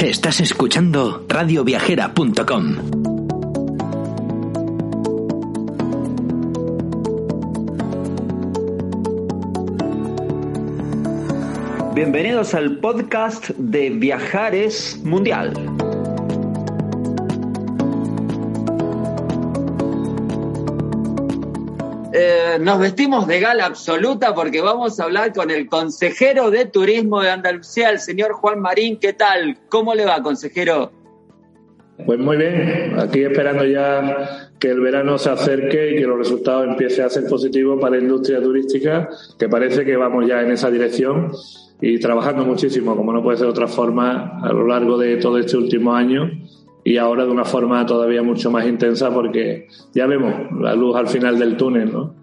Estás escuchando radioviajera.com. Bienvenidos al podcast de Viajares Mundial. Eh, nos vestimos de gala absoluta porque vamos a hablar con el consejero de turismo de Andalucía, el señor Juan Marín. ¿Qué tal? ¿Cómo le va, consejero? Pues muy bien, aquí esperando ya que el verano se acerque y que los resultados empiecen a ser positivos para la industria turística, que parece que vamos ya en esa dirección y trabajando muchísimo, como no puede ser de otra forma, a lo largo de todo este último año y ahora de una forma todavía mucho más intensa porque ya vemos la luz al final del túnel, ¿no?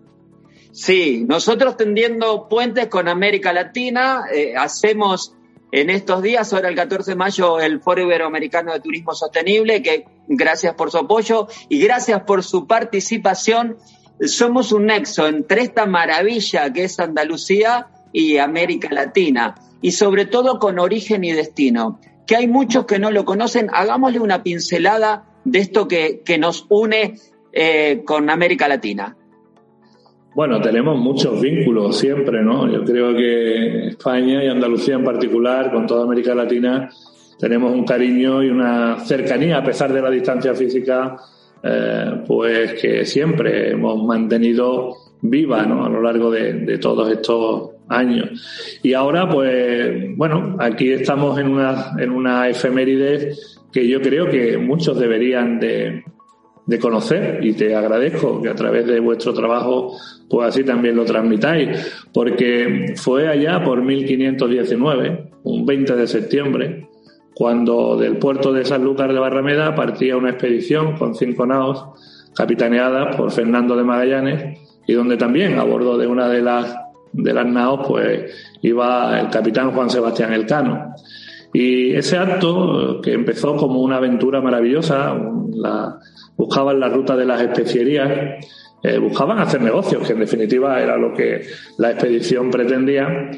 Sí, nosotros tendiendo puentes con América Latina, eh, hacemos en estos días, ahora el 14 de mayo, el Foro Iberoamericano de Turismo Sostenible, que gracias por su apoyo y gracias por su participación. Somos un nexo entre esta maravilla que es Andalucía y América Latina, y sobre todo con origen y destino que hay muchos que no lo conocen. Hagámosle una pincelada de esto que, que nos une eh, con América Latina. Bueno, tenemos muchos vínculos siempre, ¿no? Yo creo que España y Andalucía en particular, con toda América Latina, tenemos un cariño y una cercanía, a pesar de la distancia física, eh, pues que siempre hemos mantenido viva, ¿no? A lo largo de, de todos estos años. Y ahora, pues, bueno, aquí estamos en una, en una efeméride que yo creo que muchos deberían de, de conocer y te agradezco que a través de vuestro trabajo pues así también lo transmitáis porque fue allá por 1519 un 20 de septiembre cuando del puerto de Sanlúcar de Barrameda partía una expedición con cinco naos capitaneadas por Fernando de Magallanes y donde también a bordo de una de las de las naos, pues iba el capitán Juan Sebastián Elcano. Y ese acto, que empezó como una aventura maravillosa, buscaban la ruta de las especierías, eh, buscaban hacer negocios, que en definitiva era lo que la expedición pretendía,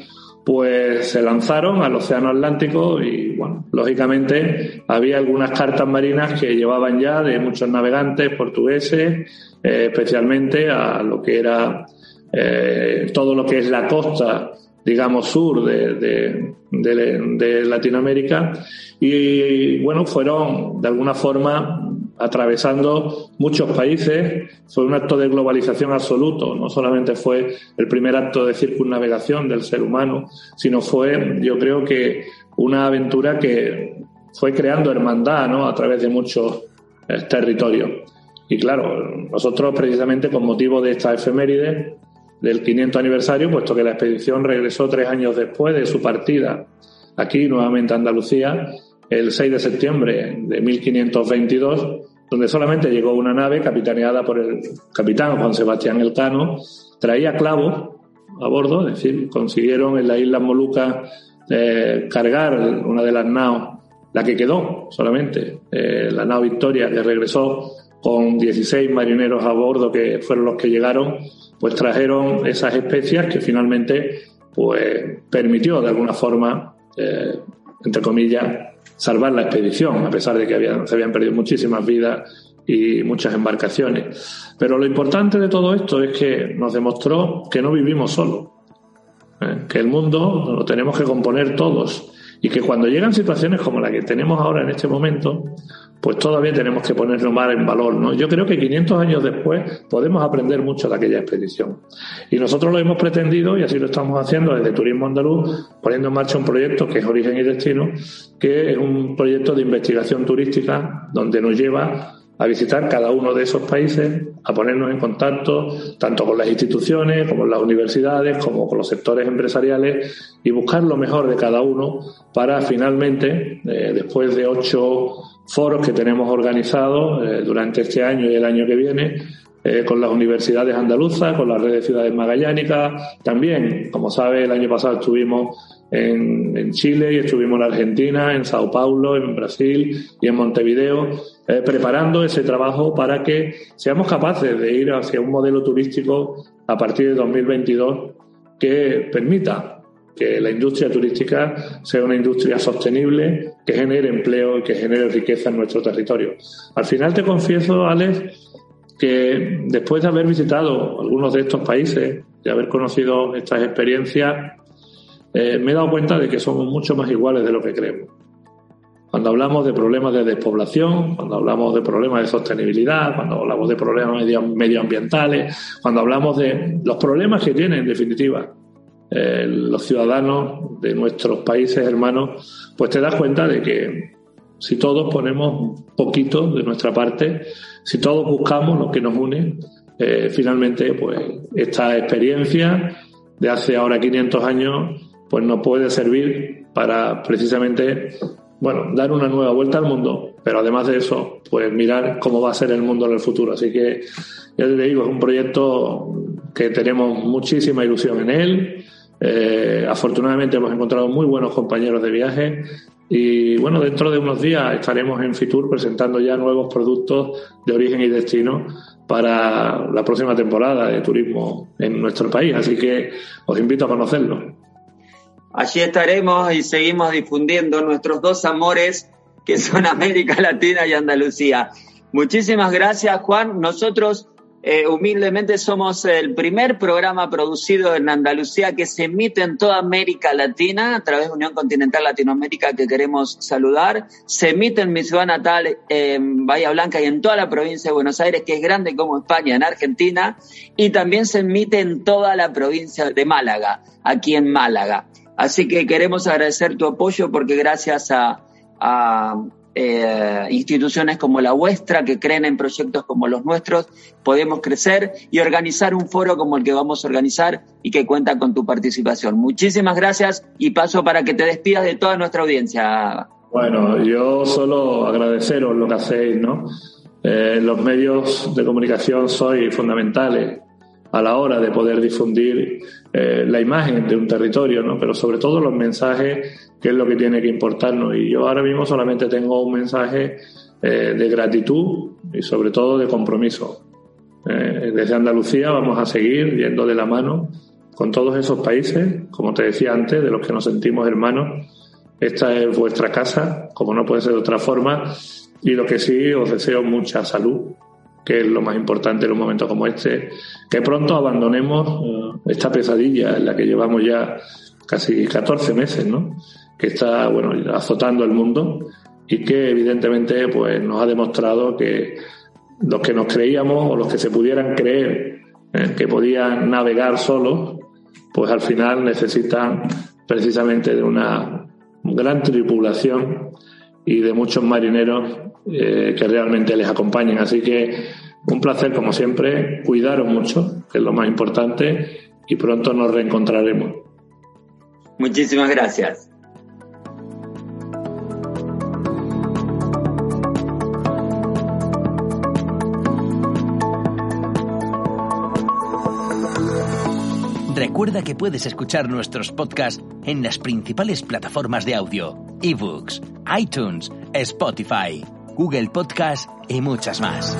pues se lanzaron al Océano Atlántico y, bueno, lógicamente había algunas cartas marinas que llevaban ya de muchos navegantes portugueses, eh, especialmente a lo que era eh, todo lo que es la costa, digamos, sur de, de, Latinoamérica. Y bueno, fueron de alguna forma atravesando muchos países. Fue un acto de globalización absoluto. No solamente fue el primer acto de circunnavegación del ser humano, sino fue, yo creo que, una aventura que fue creando hermandad ¿no? a través de muchos eh, territorios. Y claro, nosotros precisamente con motivo de esta efeméride del 500 aniversario, puesto que la expedición regresó tres años después de su partida aquí nuevamente a Andalucía, el 6 de septiembre de 1522, donde solamente llegó una nave capitaneada por el capitán Juan Sebastián Elcano, traía clavos a bordo, es decir, consiguieron en la isla Molucas eh, cargar una de las naos, la que quedó solamente, eh, la nao Victoria, que regresó con 16 marineros a bordo que fueron los que llegaron pues trajeron esas especias que finalmente pues permitió de alguna forma, eh, entre comillas, salvar la expedición, a pesar de que habían, se habían perdido muchísimas vidas y muchas embarcaciones. Pero lo importante de todo esto es que nos demostró que no vivimos solos, ¿eh? que el mundo lo tenemos que componer todos y que cuando llegan situaciones como la que tenemos ahora en este momento, pues todavía tenemos que ponerlo más en valor, ¿no? Yo creo que 500 años después podemos aprender mucho de aquella expedición. Y nosotros lo hemos pretendido, y así lo estamos haciendo desde Turismo Andaluz, poniendo en marcha un proyecto que es Origen y Destino, que es un proyecto de investigación turística donde nos lleva a visitar cada uno de esos países, a ponernos en contacto tanto con las instituciones, como con las universidades, como con los sectores empresariales y buscar lo mejor de cada uno para finalmente, eh, después de ocho foros que tenemos organizados eh, durante este año y el año que viene, eh, con las universidades andaluzas, con la red de ciudades magallánicas. También, como sabe, el año pasado estuvimos en, en, Chile y estuvimos en Argentina, en Sao Paulo, en Brasil y en Montevideo, eh, preparando ese trabajo para que seamos capaces de ir hacia un modelo turístico a partir de 2022 que permita que la industria turística sea una industria sostenible, que genere empleo y que genere riqueza en nuestro territorio. Al final te confieso, Alex, que después de haber visitado algunos de estos países, de haber conocido estas experiencias, eh, me he dado cuenta de que somos mucho más iguales de lo que creemos. Cuando hablamos de problemas de despoblación, cuando hablamos de problemas de sostenibilidad, cuando hablamos de problemas medioambientales, cuando hablamos de los problemas que tienen, en definitiva, eh, los ciudadanos de nuestros países hermanos, pues te das cuenta de que si todos ponemos poquito de nuestra parte, si todos buscamos lo que nos une, eh, finalmente, pues esta experiencia de hace ahora 500 años, pues nos puede servir para precisamente bueno, dar una nueva vuelta al mundo, pero además de eso, pues mirar cómo va a ser el mundo en el futuro. Así que, ya te digo, es un proyecto que tenemos muchísima ilusión en él. Eh, afortunadamente hemos encontrado muy buenos compañeros de viaje y bueno, dentro de unos días estaremos en Fitur presentando ya nuevos productos de origen y destino para la próxima temporada de turismo en nuestro país. Así que os invito a conocerlo. Allí estaremos y seguimos difundiendo nuestros dos amores que son América Latina y Andalucía. Muchísimas gracias, Juan. Nosotros eh, humildemente somos el primer programa producido en Andalucía que se emite en toda América Latina a través de Unión Continental Latinoamérica que queremos saludar. Se emite en mi ciudad natal, en Bahía Blanca y en toda la provincia de Buenos Aires, que es grande como España, en Argentina. Y también se emite en toda la provincia de Málaga, aquí en Málaga. Así que queremos agradecer tu apoyo porque gracias a, eh, instituciones como la vuestra que creen en proyectos como los nuestros, podemos crecer y organizar un foro como el que vamos a organizar y que cuenta con tu participación. Muchísimas gracias y paso para que te despidas de toda nuestra audiencia. Bueno, yo solo agradeceros lo que hacéis, ¿no? Eh, los medios de comunicación sois fundamentales a la hora de poder difundir eh, la imagen de un territorio, ¿no? pero sobre todo los mensajes, que es lo que tiene que importarnos. Y yo ahora mismo solamente tengo un mensaje eh, de gratitud y sobre todo de compromiso. Eh, desde Andalucía vamos a seguir yendo de la mano con todos esos países, como te decía antes, de los que nos sentimos hermanos. Esta es vuestra casa, como no puede ser de otra forma, y lo que sí os deseo mucha salud, que es lo más importante en un momento como este, que pronto abandonemos eh, esta pesadilla en la que llevamos ya casi 14 meses, ¿no? que está bueno, azotando el mundo y que evidentemente pues, nos ha demostrado que los que nos creíamos o los que se pudieran creer eh, que podían navegar solos, pues al final necesitan precisamente de una gran tripulación y de muchos marineros eh, que realmente les acompañen. Así que un placer como siempre, cuidaros mucho, que es lo más importante, y pronto nos reencontraremos. Muchísimas gracias. Recuerda que puedes escuchar nuestros podcasts en las principales plataformas de audio, ebooks, iTunes, Spotify, Google Podcast y muchas más.